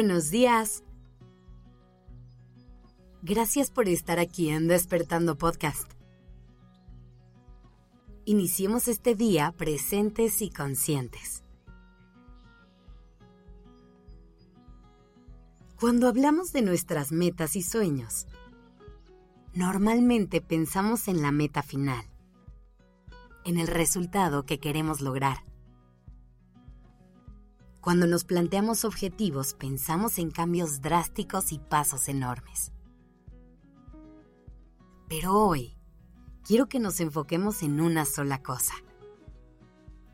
Buenos días. Gracias por estar aquí en Despertando Podcast. Iniciemos este día presentes y conscientes. Cuando hablamos de nuestras metas y sueños, normalmente pensamos en la meta final, en el resultado que queremos lograr. Cuando nos planteamos objetivos, pensamos en cambios drásticos y pasos enormes. Pero hoy, quiero que nos enfoquemos en una sola cosa.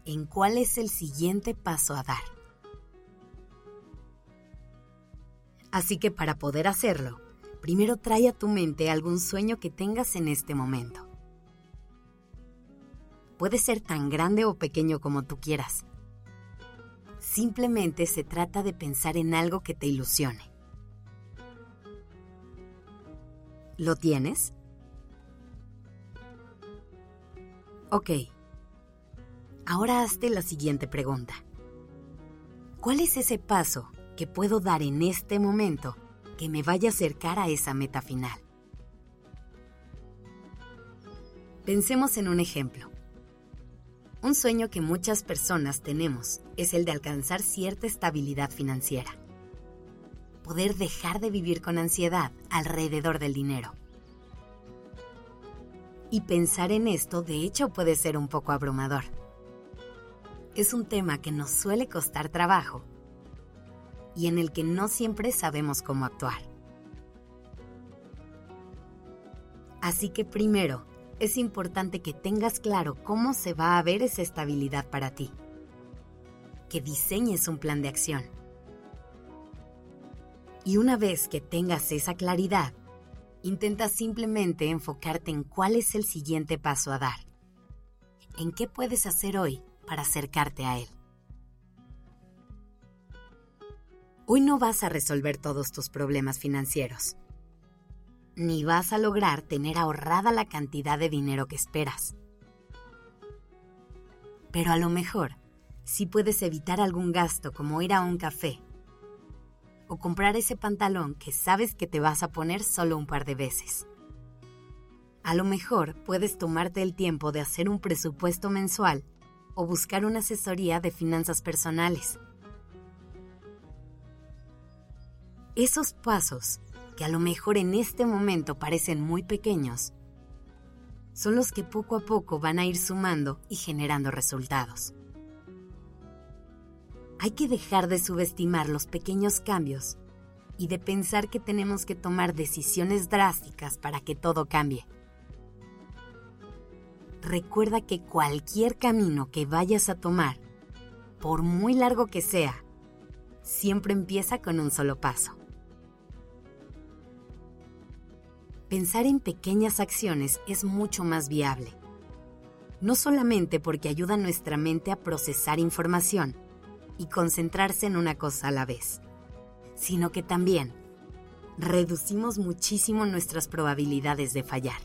En cuál es el siguiente paso a dar. Así que para poder hacerlo, primero trae a tu mente algún sueño que tengas en este momento. Puede ser tan grande o pequeño como tú quieras Simplemente se trata de pensar en algo que te ilusione. ¿Lo tienes? Ok. Ahora hazte la siguiente pregunta. ¿Cuál es ese paso que puedo dar en este momento que me vaya a acercar a esa meta final? Pensemos en un ejemplo. Un sueño que muchas personas tenemos es el de alcanzar cierta estabilidad financiera. Poder dejar de vivir con ansiedad alrededor del dinero. Y pensar en esto de hecho puede ser un poco abrumador. Es un tema que nos suele costar trabajo y en el que no siempre sabemos cómo actuar. Así que primero, es importante que tengas claro cómo se va a ver esa estabilidad para ti. Que diseñes un plan de acción. Y una vez que tengas esa claridad, intenta simplemente enfocarte en cuál es el siguiente paso a dar. En qué puedes hacer hoy para acercarte a él. Hoy no vas a resolver todos tus problemas financieros ni vas a lograr tener ahorrada la cantidad de dinero que esperas. Pero a lo mejor sí puedes evitar algún gasto como ir a un café o comprar ese pantalón que sabes que te vas a poner solo un par de veces. A lo mejor puedes tomarte el tiempo de hacer un presupuesto mensual o buscar una asesoría de finanzas personales. Esos pasos que a lo mejor en este momento parecen muy pequeños, son los que poco a poco van a ir sumando y generando resultados. Hay que dejar de subestimar los pequeños cambios y de pensar que tenemos que tomar decisiones drásticas para que todo cambie. Recuerda que cualquier camino que vayas a tomar, por muy largo que sea, siempre empieza con un solo paso. Pensar en pequeñas acciones es mucho más viable. No solamente porque ayuda a nuestra mente a procesar información y concentrarse en una cosa a la vez, sino que también reducimos muchísimo nuestras probabilidades de fallar.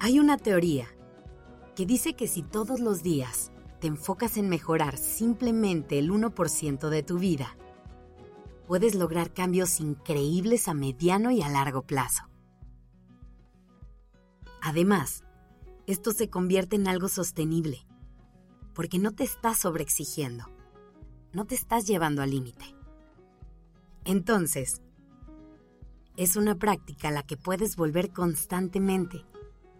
Hay una teoría que dice que si todos los días te enfocas en mejorar simplemente el 1% de tu vida, puedes lograr cambios increíbles a mediano y a largo plazo. Además, esto se convierte en algo sostenible, porque no te estás sobreexigiendo, no te estás llevando al límite. Entonces, es una práctica a la que puedes volver constantemente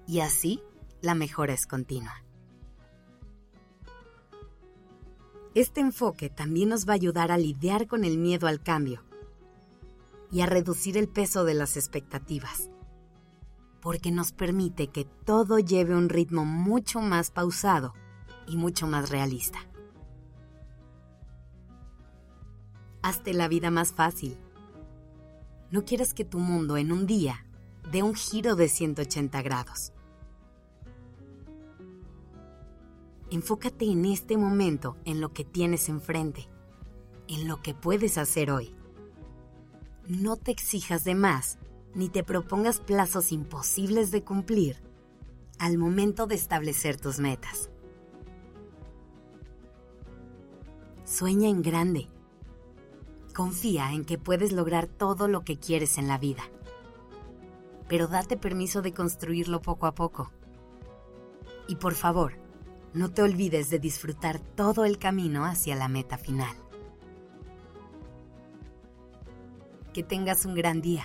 y así la mejora es continua. Este enfoque también nos va a ayudar a lidiar con el miedo al cambio y a reducir el peso de las expectativas, porque nos permite que todo lleve un ritmo mucho más pausado y mucho más realista. Hazte la vida más fácil. No quieres que tu mundo en un día dé un giro de 180 grados. Enfócate en este momento, en lo que tienes enfrente, en lo que puedes hacer hoy. No te exijas de más, ni te propongas plazos imposibles de cumplir al momento de establecer tus metas. Sueña en grande. Confía en que puedes lograr todo lo que quieres en la vida. Pero date permiso de construirlo poco a poco. Y por favor, no te olvides de disfrutar todo el camino hacia la meta final. Que tengas un gran día.